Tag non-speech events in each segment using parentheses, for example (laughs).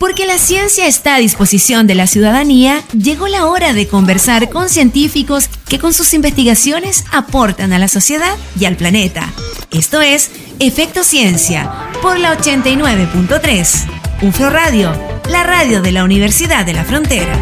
Porque la ciencia está a disposición de la ciudadanía, llegó la hora de conversar con científicos que con sus investigaciones aportan a la sociedad y al planeta. Esto es Efecto Ciencia por la 89.3. UFRO Radio, la radio de la Universidad de la Frontera.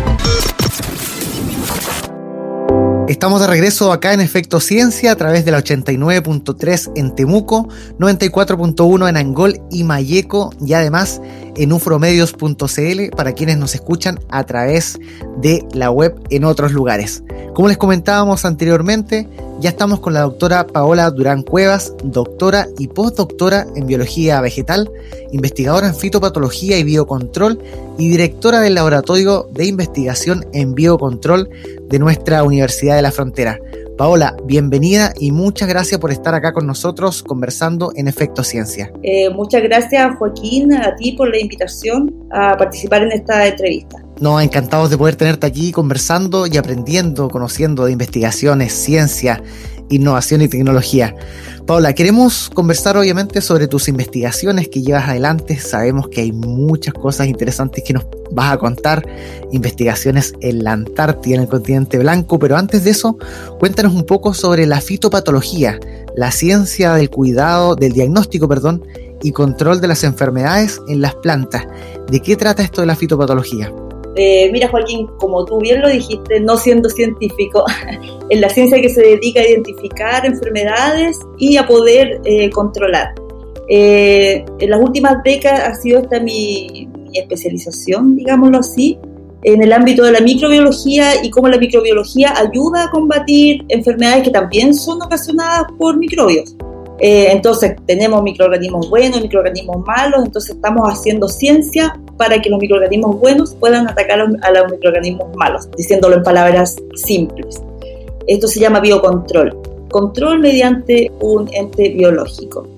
Estamos de regreso acá en Efecto Ciencia a través de la 89.3 en Temuco, 94.1 en Angol y Mayeco y además en ufromedios.cl para quienes nos escuchan a través de la web en otros lugares. Como les comentábamos anteriormente, ya estamos con la doctora Paola Durán Cuevas, doctora y postdoctora en biología vegetal, investigadora en fitopatología y biocontrol y directora del laboratorio de investigación en biocontrol de nuestra Universidad de la Frontera. Paola, bienvenida y muchas gracias por estar acá con nosotros conversando en Efecto Ciencia. Eh, muchas gracias Joaquín, a ti por la invitación a participar en esta entrevista. No, encantados de poder tenerte aquí conversando y aprendiendo, conociendo de investigaciones, ciencia, innovación y tecnología. Paula, queremos conversar obviamente sobre tus investigaciones que llevas adelante. Sabemos que hay muchas cosas interesantes que nos vas a contar, investigaciones en la Antártida, en el continente blanco, pero antes de eso, cuéntanos un poco sobre la fitopatología, la ciencia del cuidado, del diagnóstico, perdón, y control de las enfermedades en las plantas. ¿De qué trata esto de la fitopatología? Eh, mira Joaquín, como tú bien lo dijiste, no siendo científico, (laughs) en la ciencia que se dedica a identificar enfermedades y a poder eh, controlar. Eh, en las últimas décadas ha sido esta mi, mi, especialización, digámoslo así, en el ámbito de la microbiología y cómo la microbiología ayuda a combatir enfermedades que también son ocasionadas por microbios. Eh, entonces tenemos microorganismos buenos, microorganismos malos, entonces estamos haciendo ciencia para que los microorganismos buenos puedan atacar a los microorganismos malos, diciéndolo en palabras simples. Esto se llama biocontrol, control mediante un ente biológico.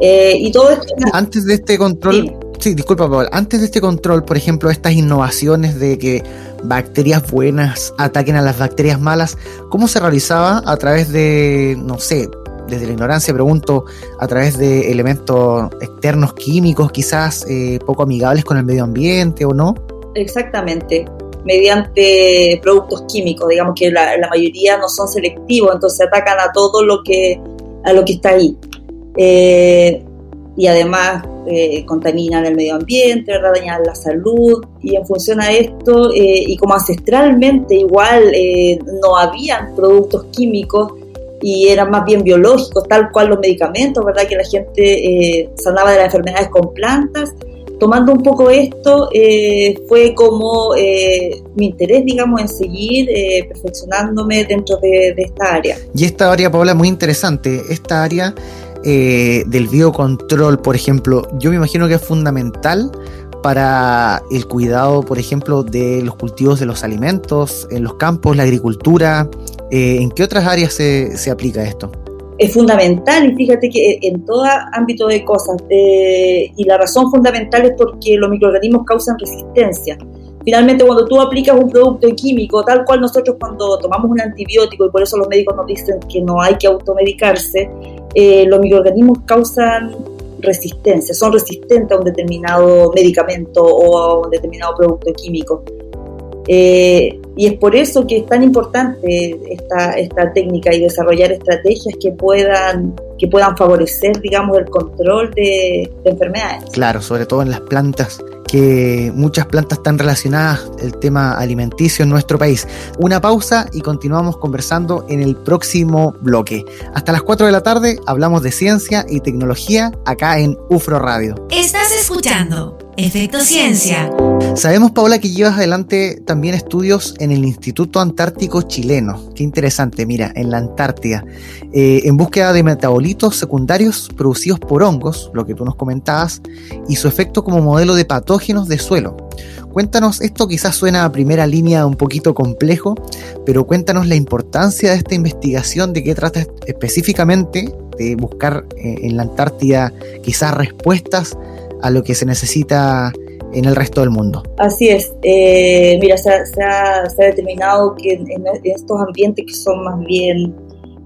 Eh, y todo esto... Antes de este control, sí, disculpa, Paul, antes de este control, por ejemplo, estas innovaciones de que bacterias buenas ataquen a las bacterias malas, ¿cómo se realizaba a través de, no sé, desde la ignorancia pregunto, a través de elementos externos químicos quizás eh, poco amigables con el medio ambiente o no? Exactamente, mediante productos químicos, digamos que la, mayoría no son selectivos, entonces atacan a todo lo que, a lo que está ahí. Eh, y además eh, contaminan el medio ambiente, dañan la salud y en función a esto y como ancestralmente igual no habían productos químicos, y eran más bien biológicos, tal cual los medicamentos, ¿verdad? Que la gente eh, sanaba de las enfermedades con plantas. Tomando un poco esto, eh, fue como eh, mi interés, digamos, en seguir perfeccionándome dentro de, esta área. Y esta área, Paola, muy interesante. Esta área del biocontrol, por ejemplo, yo me imagino que es fundamental para el cuidado, por ejemplo, de los cultivos de los alimentos, en los campos, la agricultura, eh, ¿En qué otras áreas se, se, aplica esto? Es fundamental y fíjate que en todo ámbito de cosas, eh, y la razón fundamental es porque los microorganismos causan resistencia. Finalmente, cuando tú aplicas un producto químico, tal cual nosotros cuando tomamos un antibiótico, y por eso los médicos nos dicen que no hay que automedicarse, eh, los microorganismos causan resistencia, son resistentes a un determinado medicamento o a un determinado producto químico. Eh, y es por eso que es tan importante esta, esta técnica y desarrollar estrategias que puedan, que puedan favorecer, digamos, el control de, de enfermedades. Claro, sobre todo en las plantas que muchas plantas están relacionadas el tema alimenticio en nuestro país. Una pausa y continuamos conversando en el próximo bloque. Hasta las 4 de la tarde hablamos de ciencia y tecnología acá en UFRO Radio. Estás escuchando Efecto Ciencia. Sabemos, Paola, que llevas adelante también estudios en el Instituto Antártico Chileno. Qué interesante, mira, en la Antártida, eh, en búsqueda de metabolitos secundarios producidos por hongos, lo que tú nos comentabas, y su efecto como modelo de patógenos de suelo. Cuéntanos, esto quizás suena a primera línea un poquito complejo, pero cuéntanos la importancia de esta investigación, de qué trata específicamente de buscar eh, en la Antártida quizás respuestas a lo que se necesita en el resto del mundo. Así es. Eh, mira, se ha, determinado que en, estos ambientes que son más bien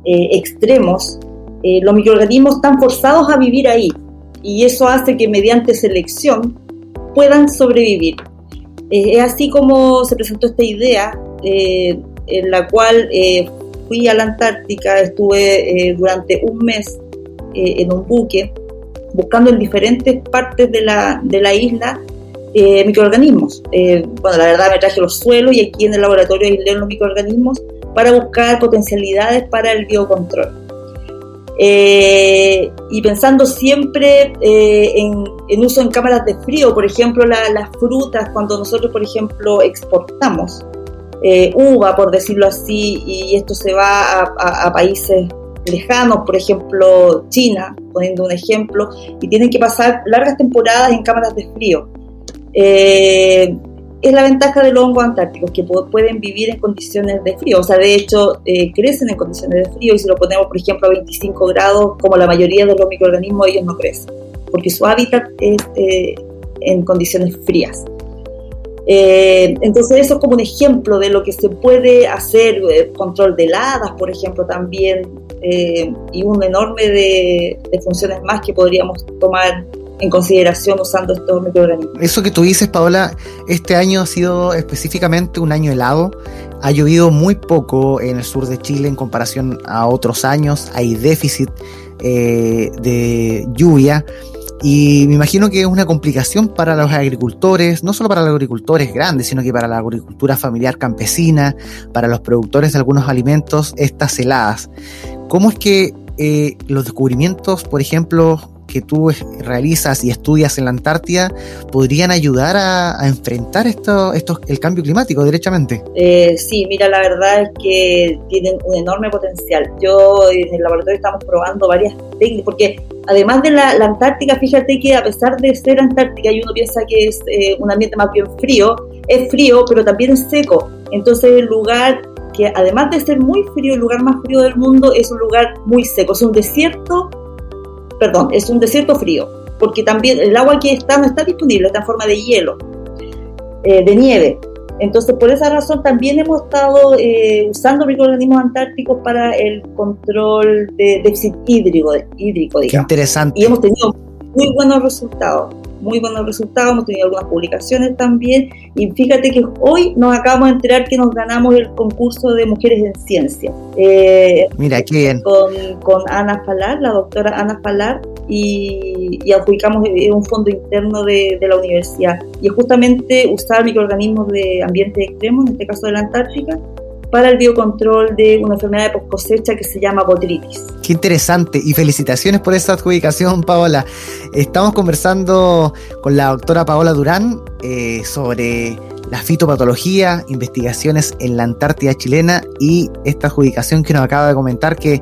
eh, extremos, eh, los microorganismos están forzados a vivir ahí. Y eso hace que mediante selección puedan sobrevivir. es así como se presentó esta idea, en la cual fui a la Antártica, estuve durante un mes en un buque, buscando en diferentes partes de la, de la isla eh, microorganismos. Eh, bueno, la verdad me traje los suelos y aquí en el laboratorio aislé los microorganismos para buscar potencialidades para el biocontrol. Eh, y pensando siempre en, uso en cámaras de frío, por ejemplo, las frutas, cuando nosotros, por ejemplo, exportamos uva, por decirlo así, y esto se va a países lejanos, por ejemplo China, poniendo un ejemplo, y tienen que pasar largas temporadas en cámaras de frío. Eh, es la ventaja de los hongos antárticos, que pueden vivir en condiciones de frío. O sea, de hecho, eh, crecen en condiciones de frío y si lo ponemos, por ejemplo, a 25 grados, como la mayoría de los microorganismos, ellos no crecen, porque su hábitat es eh, en condiciones frías. entonces eso es como un ejemplo de lo que se puede hacer, control de heladas, por ejemplo, también, y un enorme de, de funciones más que podríamos tomar en consideración usando estos microorganismos. Eso que tú dices, Paola, este año ha sido específicamente un año helado. Ha llovido muy poco en el sur de Chile en comparación a otros años. Hay déficit eh, de lluvia. Y me imagino que es una complicación para los agricultores, no solo para los agricultores grandes, sino que para la agricultura familiar campesina, para los productores de algunos alimentos, estas heladas. ¿Cómo es que eh, los descubrimientos, por ejemplo, que tú realizas y estudias en la Antártida podrían ayudar a, enfrentar esto, esto, el cambio climático derechamente? Eh, sí, mira, la verdad es que tienen un enorme potencial. Yo en el laboratorio estamos probando varias técnicas, porque además de la, Antártica, fíjate que a pesar de ser Antártica y uno piensa que es eh, un ambiente más bien frío, es frío, pero también es seco. Entonces el lugar que además de ser muy frío, el lugar más frío del mundo es un lugar muy seco, es un desierto perdón, es un desierto frío, porque también el agua que está no está disponible, está en forma de hielo, eh, de nieve. Entonces, por esa razón también hemos estado eh, usando microorganismos antárticos para el control de déficit hídrico, hídrico digamos. Qué interesante. Y hemos tenido muy buenos resultados muy buenos resultados, hemos tenido algunas publicaciones también y fíjate que hoy nos acabamos de enterar que nos ganamos el concurso de mujeres en ciencia. Eh, Mira, qué bien. Con, con, Ana Falar, la doctora Ana Falar, y, y adjudicamos un fondo interno de, de, la universidad. Y es justamente usar microorganismos de ambientes extremos, en este caso de la Antártica, para el biocontrol de una enfermedad de post cosecha que se llama botritis. Qué interesante y felicitaciones por esta adjudicación, Paola. Estamos conversando con la doctora Paola Durán eh, sobre la fitopatología, investigaciones en la Antártida chilena y esta adjudicación que nos acaba de comentar que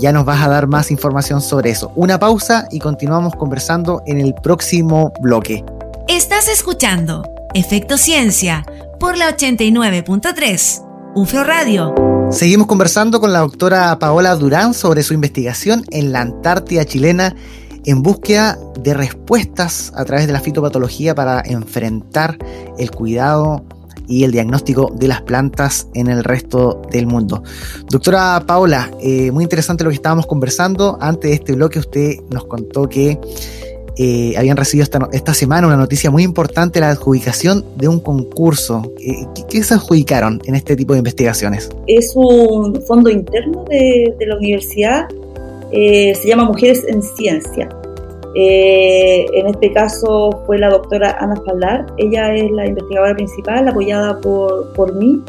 ya nos vas a dar más información sobre eso. Una pausa y continuamos conversando en el próximo bloque. Estás escuchando Efecto Ciencia por la 89.3. UFRO Radio. Seguimos conversando con la doctora Paola Durán sobre su investigación en la Antártida chilena en búsqueda de respuestas a través de la fitopatología para enfrentar el cuidado y el diagnóstico de las plantas en el resto del mundo. Doctora Paola, eh, muy interesante lo que estábamos conversando. Antes de este bloque usted nos contó que eh, habían recibido esta, semana una noticia muy importante, la adjudicación de un concurso. Eh, ¿qué, se adjudicaron en este tipo de investigaciones? Es un fondo interno de, la universidad, eh, se llama Mujeres en Ciencia. en este caso fue la doctora Ana Falar, ella es la investigadora principal, apoyada por, por mí.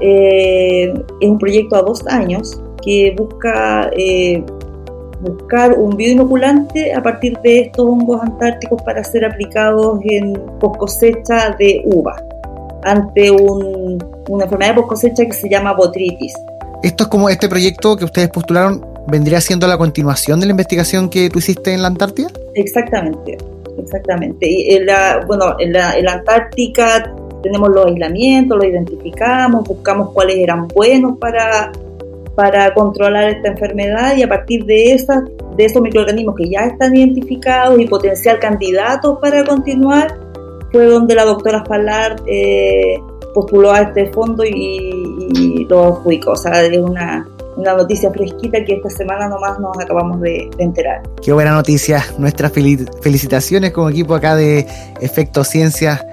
es un proyecto a dos años que busca buscar un bioinoculante a partir de estos hongos antárticos para ser aplicados en post cosecha de uva ante una enfermedad de post cosecha que se llama botritis. Esto es como este proyecto que ustedes postularon vendría siendo la continuación de la investigación que tú hiciste en la Antártida. Exactamente, exactamente. Y en la, bueno, en la, en la Antártica tenemos los aislamientos, los identificamos, buscamos cuáles eran buenos para para controlar esta enfermedad y a partir de, esas, de esos microorganismos que ya están identificados y potencial candidatos para continuar, fue donde la doctora Falar eh, postuló a este fondo y, lo adjudicó. O sea, es una, una noticia fresquita que esta semana nomás nos acabamos de, enterar. Qué buena noticia. Nuestras felicitaciones como equipo acá de Efecto Ciencia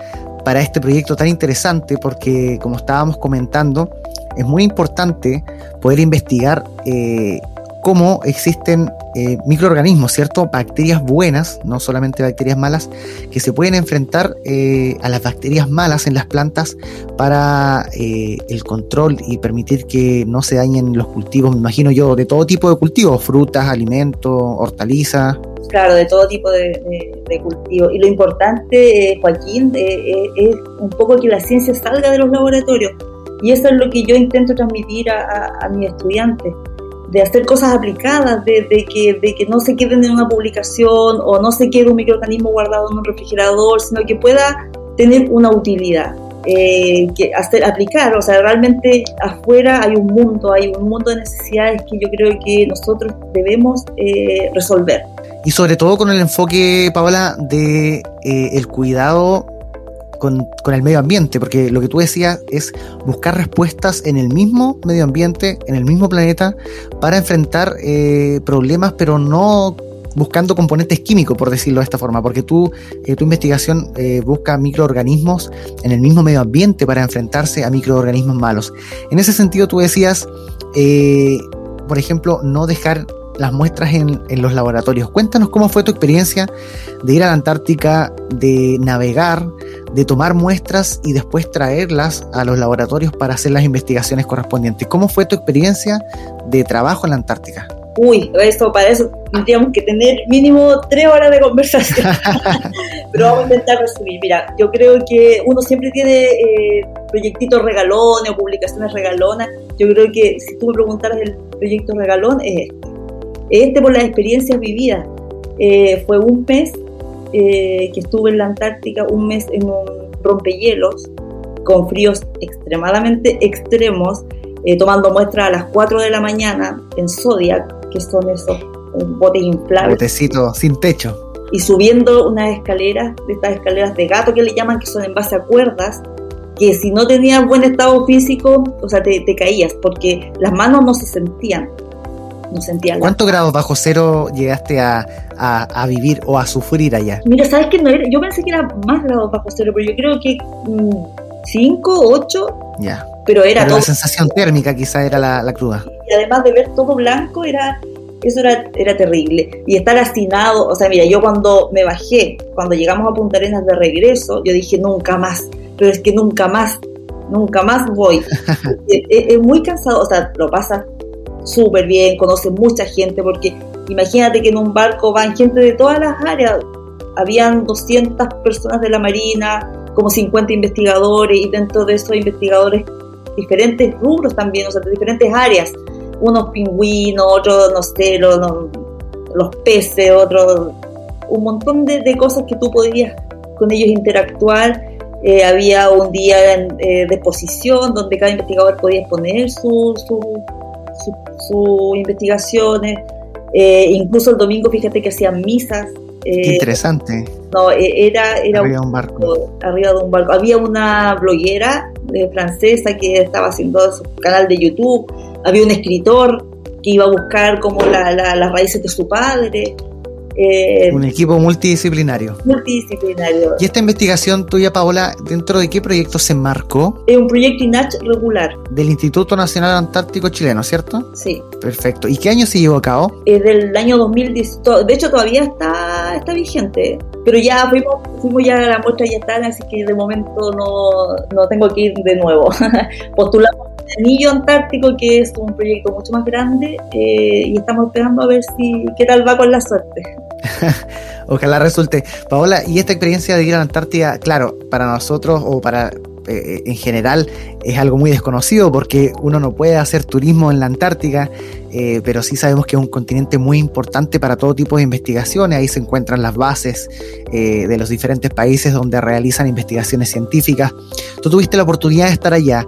para este proyecto tan interesante porque como estábamos comentando, es muy importante poder investigar eh, cómo existen eh, microorganismos, ¿cierto? Bacterias buenas, no solamente bacterias malas, que se pueden enfrentar eh, a las bacterias malas en las plantas para el control y permitir que no se dañen los cultivos, me imagino yo, de todo tipo de cultivos, frutas, alimentos, hortalizas. Claro, de todo tipo de, cultivos. Y lo importante, Joaquín, es un poco que la ciencia salga de los laboratorios. Y eso es lo que yo intento transmitir a, mis estudiantes de hacer cosas aplicadas, de, que, de que no se queden en una publicación o no se quede un microorganismo guardado en un refrigerador, sino que pueda tener una utilidad. Eh, que hacer aplicar, o sea, realmente afuera hay un mundo, hay un mundo de necesidades que yo creo que nosotros debemos eh, resolver. Y sobre todo con el enfoque, Paola, de eh, el cuidado con, el medio ambiente, porque lo que tú decías es buscar respuestas en el mismo medio ambiente, en el mismo planeta, para enfrentar eh, problemas, pero no buscando componentes químicos, por decirlo de esta forma, porque tú, eh, tu investigación eh, busca microorganismos en el mismo medio ambiente para enfrentarse a microorganismos malos. En ese sentido, tú decías, por ejemplo, no dejar las muestras en, en, los laboratorios. Cuéntanos cómo fue tu experiencia de ir a la Antártica, de navegar, de tomar muestras y después traerlas a los laboratorios para hacer las investigaciones correspondientes. ¿Cómo fue tu experiencia de trabajo en la Antártica? Uy, esto para eso tendríamos que tener mínimo tres horas de conversación. (laughs) Pero vamos a intentar resumir. Mira, yo creo que uno siempre tiene eh, proyectitos regalones o publicaciones regalonas. Yo creo que si tú me preguntaras el proyecto regalón, es este. Este por las experiencias vividas. Eh, fue un mes eh, que estuve en la Antártica un mes en un rompehielos con fríos extremadamente extremos, eh, tomando muestras a las 4 de la mañana en Zodiac, que son esos botes inflables. Botecitos sin techo. Y subiendo unas escaleras, de estas escaleras de gato que le llaman, que son en base a cuerdas, que si no tenías buen estado físico, o sea, te, te caías, porque las manos no se sentían no sentía ¿Cuántos grados bajo cero llegaste a, vivir o a sufrir allá? Mira, sabes que no era, yo pensé que era más grados bajo cero, pero yo creo que 5, mm, 8. Ya. Pero era la sensación térmica quizá era la, cruda. Y además de ver todo blanco, era eso era, era terrible. Y estar hacinado, o sea, mira, yo cuando me bajé, cuando llegamos a Punta Arenas de regreso, yo dije nunca más, pero es que nunca más, nunca más voy. (laughs) es, es, muy cansado, o sea, lo pasas súper bien, conoce mucha gente, porque imagínate que en un barco van gente de todas las áreas, habían 200 personas de la Marina, como 50 investigadores, y dentro de esos investigadores diferentes rubros también, o sea, de diferentes áreas, unos pingüinos, otros, no sé, los, los peces, otros, un montón de, cosas que tú podías con ellos interactuar. Eh, había un día eh, de exposición donde cada investigador podía exponer su, su, sus investigaciones. Eh, incluso el domingo, fíjate que hacían misas. Eh, interesante. No, e, era, era arriba de un barco. Arriba de un barco. Había una bloguera eh, francesa que estaba haciendo su canal de YouTube. Había un escritor que iba a buscar como las raíces de su padre. Eh, un equipo multidisciplinario. Multidisciplinario. ¿Y esta investigación tuya, Paola, dentro de qué proyecto se enmarcó? Es un proyecto INACH regular. Del Instituto Nacional Antártico Chileno, ¿cierto? Sí. Perfecto. ¿Y qué año se llevó a cabo? Es del año 2010. De hecho, todavía está, está vigente. Pero ya fuimos, fuimos ya a la muestra, ya están, así que de momento no, no tengo que ir de nuevo. (laughs) Postulamos Anillo Antártico, que es un proyecto mucho más grande, eh, y estamos esperando a ver si qué tal va con la suerte. (laughs) Ojalá resulte. Paola, y esta experiencia de ir a la Antártida, claro, para nosotros o para eh, en general es algo muy desconocido porque uno no puede hacer turismo en la Antártica, eh, pero sí sabemos que es un continente muy importante para todo tipo de investigaciones. Ahí se encuentran las bases eh, de los diferentes países donde realizan investigaciones científicas. Tú tuviste la oportunidad de estar allá.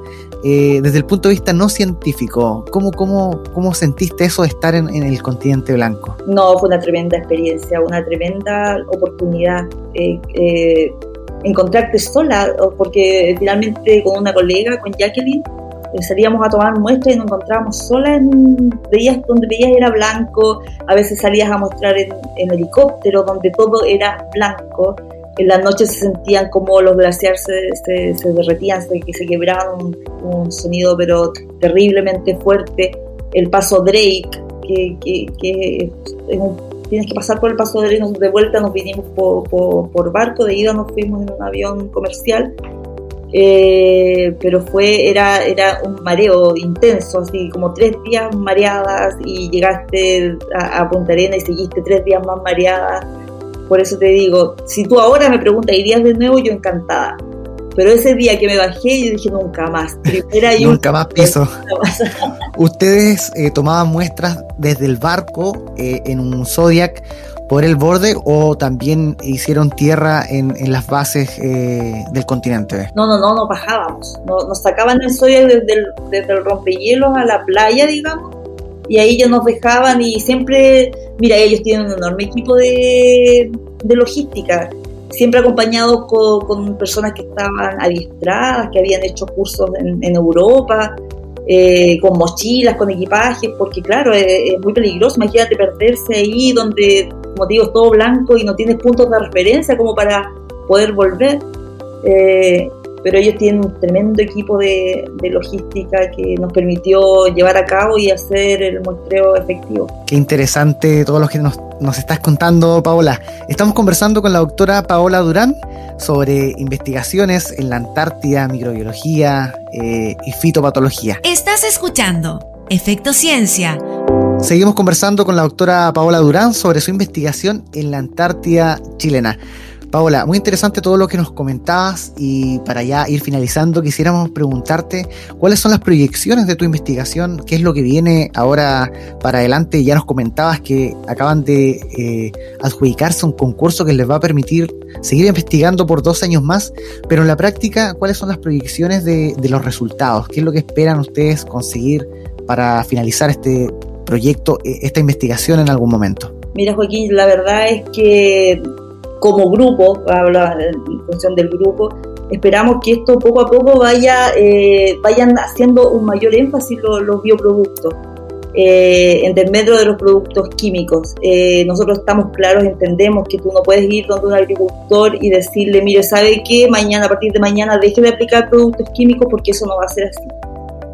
Desde el punto de vista no científico, ¿cómo, cómo, cómo sentiste eso de estar en, el continente blanco? No, fue una tremenda experiencia, una tremenda oportunidad encontrarte sola, porque finalmente con una colega, con Jacqueline, Eh, salíamos a tomar muestras y nos encontrábamos solas en veías donde veías era blanco, a veces salías a mostrar en, helicóptero donde todo era blanco. En la noche se sentían como los glaciares se, se, derretían, se, quebraban un, un, sonido pero terriblemente fuerte. El paso Drake, que, que, que tienes que pasar por el paso Drake, de vuelta nos vinimos por, por, barco, de ida nos fuimos en un avión comercial eh, pero fue, era, era un mareo intenso, así como tres días mareadas y llegaste a, Punta Arena y seguiste tres días más mareadas. Por eso te digo, si tú ahora me preguntas, ¿irías de nuevo? Yo encantada. Pero ese día que me bajé, yo dije nunca más. y (laughs) nunca más piso. (laughs) Ustedes eh, tomaban muestras desde el barco eh, en un Zodiac por el borde o también hicieron tierra en, las bases eh, del continente? No, no, no, no bajábamos. Nos, sacaban el soya desde el, desde el rompehielos a la playa, digamos, y ahí ya nos dejaban y siempre, mira, ellos tienen un enorme equipo de, de logística, siempre acompañados con, personas que estaban adiestradas, que habían hecho cursos en, en Europa, eh, con mochilas, con equipajes, porque claro, es, muy peligroso, imagínate perderse ahí donde, como digo, es todo blanco y no tienes puntos de referencia como para poder volver. Eh, pero ellos tienen un tremendo equipo de, logística que nos permitió llevar a cabo y hacer el muestreo efectivo. Qué interesante todo lo que nos, nos estás contando, Paola. Estamos conversando con la doctora Paola Durán sobre investigaciones en la Antártida, microbiología eh, y fitopatología. Estás escuchando Efecto Ciencia. Seguimos conversando con la doctora Paola Durán sobre su investigación en la Antártida chilena. Paola, muy interesante todo lo que nos comentabas y para ya ir finalizando quisiéramos preguntarte cuáles son las proyecciones de tu investigación, qué es lo que viene ahora para adelante. Ya nos comentabas que acaban de eh, adjudicarse un concurso que les va a permitir seguir investigando por dos años más, pero en la práctica, ¿cuáles son las proyecciones de, de los resultados? ¿Qué es lo que esperan ustedes conseguir para finalizar este proyecto, e, esta investigación en algún momento? Mira, Joaquín, la verdad es que como grupo, habla en función del grupo, esperamos que esto poco a poco vaya eh, vayan haciendo un mayor énfasis los, bioproductos eh, en medio de los productos químicos. Eh, nosotros estamos claros, entendemos que tú no puedes ir donde un agricultor y decirle, mire, ¿sabe qué? Mañana, a partir de mañana, deje de aplicar productos químicos porque eso no va a ser así.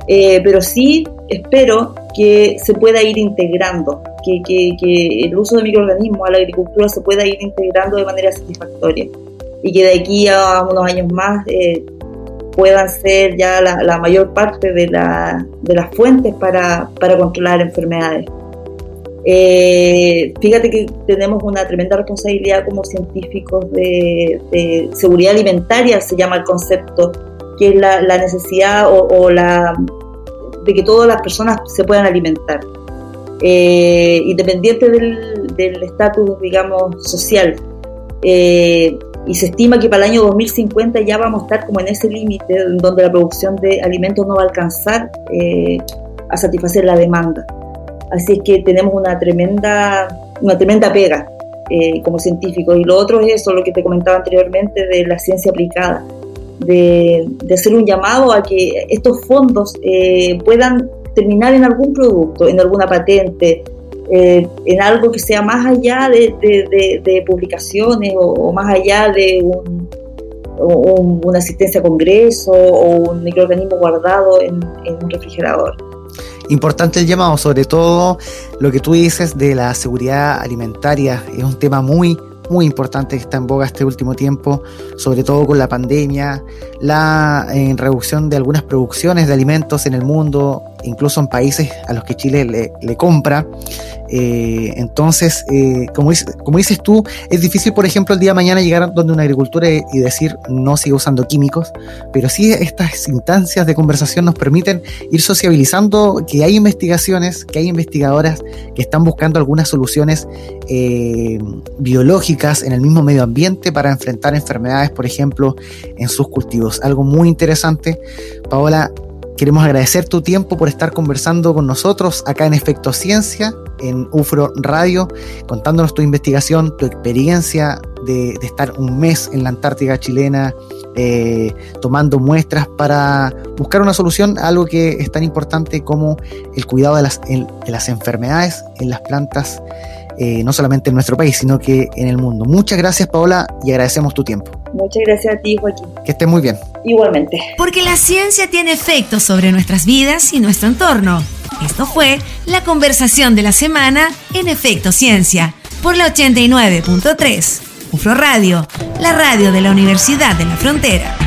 Eh, pero sí espero que se pueda ir integrando, que, que, el uso de microorganismos a la agricultura se pueda ir integrando de manera satisfactoria y que de aquí a unos años más eh, puedan ser ya la, mayor parte de, la, de, las fuentes para, para controlar enfermedades. Eh, fíjate que tenemos una tremenda responsabilidad como científicos de, de seguridad alimentaria, se llama el concepto, que es la, necesidad o, la de que todas las personas se puedan alimentar, eh, independiente del estatus, digamos, social. Eh, y se estima que para el año 2050 ya vamos a estar como en ese límite donde la producción de alimentos no va a alcanzar eh, a satisfacer la demanda. Así es que tenemos una tremenda, una tremenda pega como científicos. Y lo otro es eso, lo que te comentaba anteriormente de la ciencia aplicada de, hacer un llamado a que estos fondos eh, puedan terminar en algún producto, en alguna patente, eh, en algo que sea más allá de, publicaciones o, más allá de una asistencia a congreso o un microorganismo guardado en, en un refrigerador. Importante el llamado, sobre todo lo que tú dices de la seguridad alimentaria, es un tema muy, muy importante que está en boga este último tiempo, sobre todo con la pandemia, la eh, reducción de algunas producciones de alimentos en el mundo, incluso en países a los que Chile le, compra. Eh, entonces, eh, como, dices tú, es difícil, por ejemplo, el día de mañana llegar donde una agricultura y, decir no sigue usando químicos, pero sí estas instancias de conversación nos permiten ir sociabilizando que hay investigaciones, que hay investigadoras que están buscando algunas soluciones eh, biológicas en el mismo medio ambiente para enfrentar enfermedades, por ejemplo, en sus cultivos. Algo muy interesante. Paola, Queremos agradecer tu tiempo por estar conversando con nosotros acá en Efecto Ciencia, en UFRO Radio, contándonos tu investigación, tu experiencia de, estar un mes en la Antártica chilena eh, tomando muestras para buscar una solución a algo que es tan importante como el cuidado de las, de las enfermedades en las plantas, eh, no solamente en nuestro país, sino que en el mundo. Muchas gracias, Paola, y agradecemos tu tiempo. Muchas gracias a ti, Joaquín. Que estés muy bien. Igualmente. Porque la ciencia tiene efectos sobre nuestras vidas y nuestro entorno. Esto fue la conversación de la semana en Efecto Ciencia por la 89.3. UFRO Radio, la radio de la Universidad de la Frontera.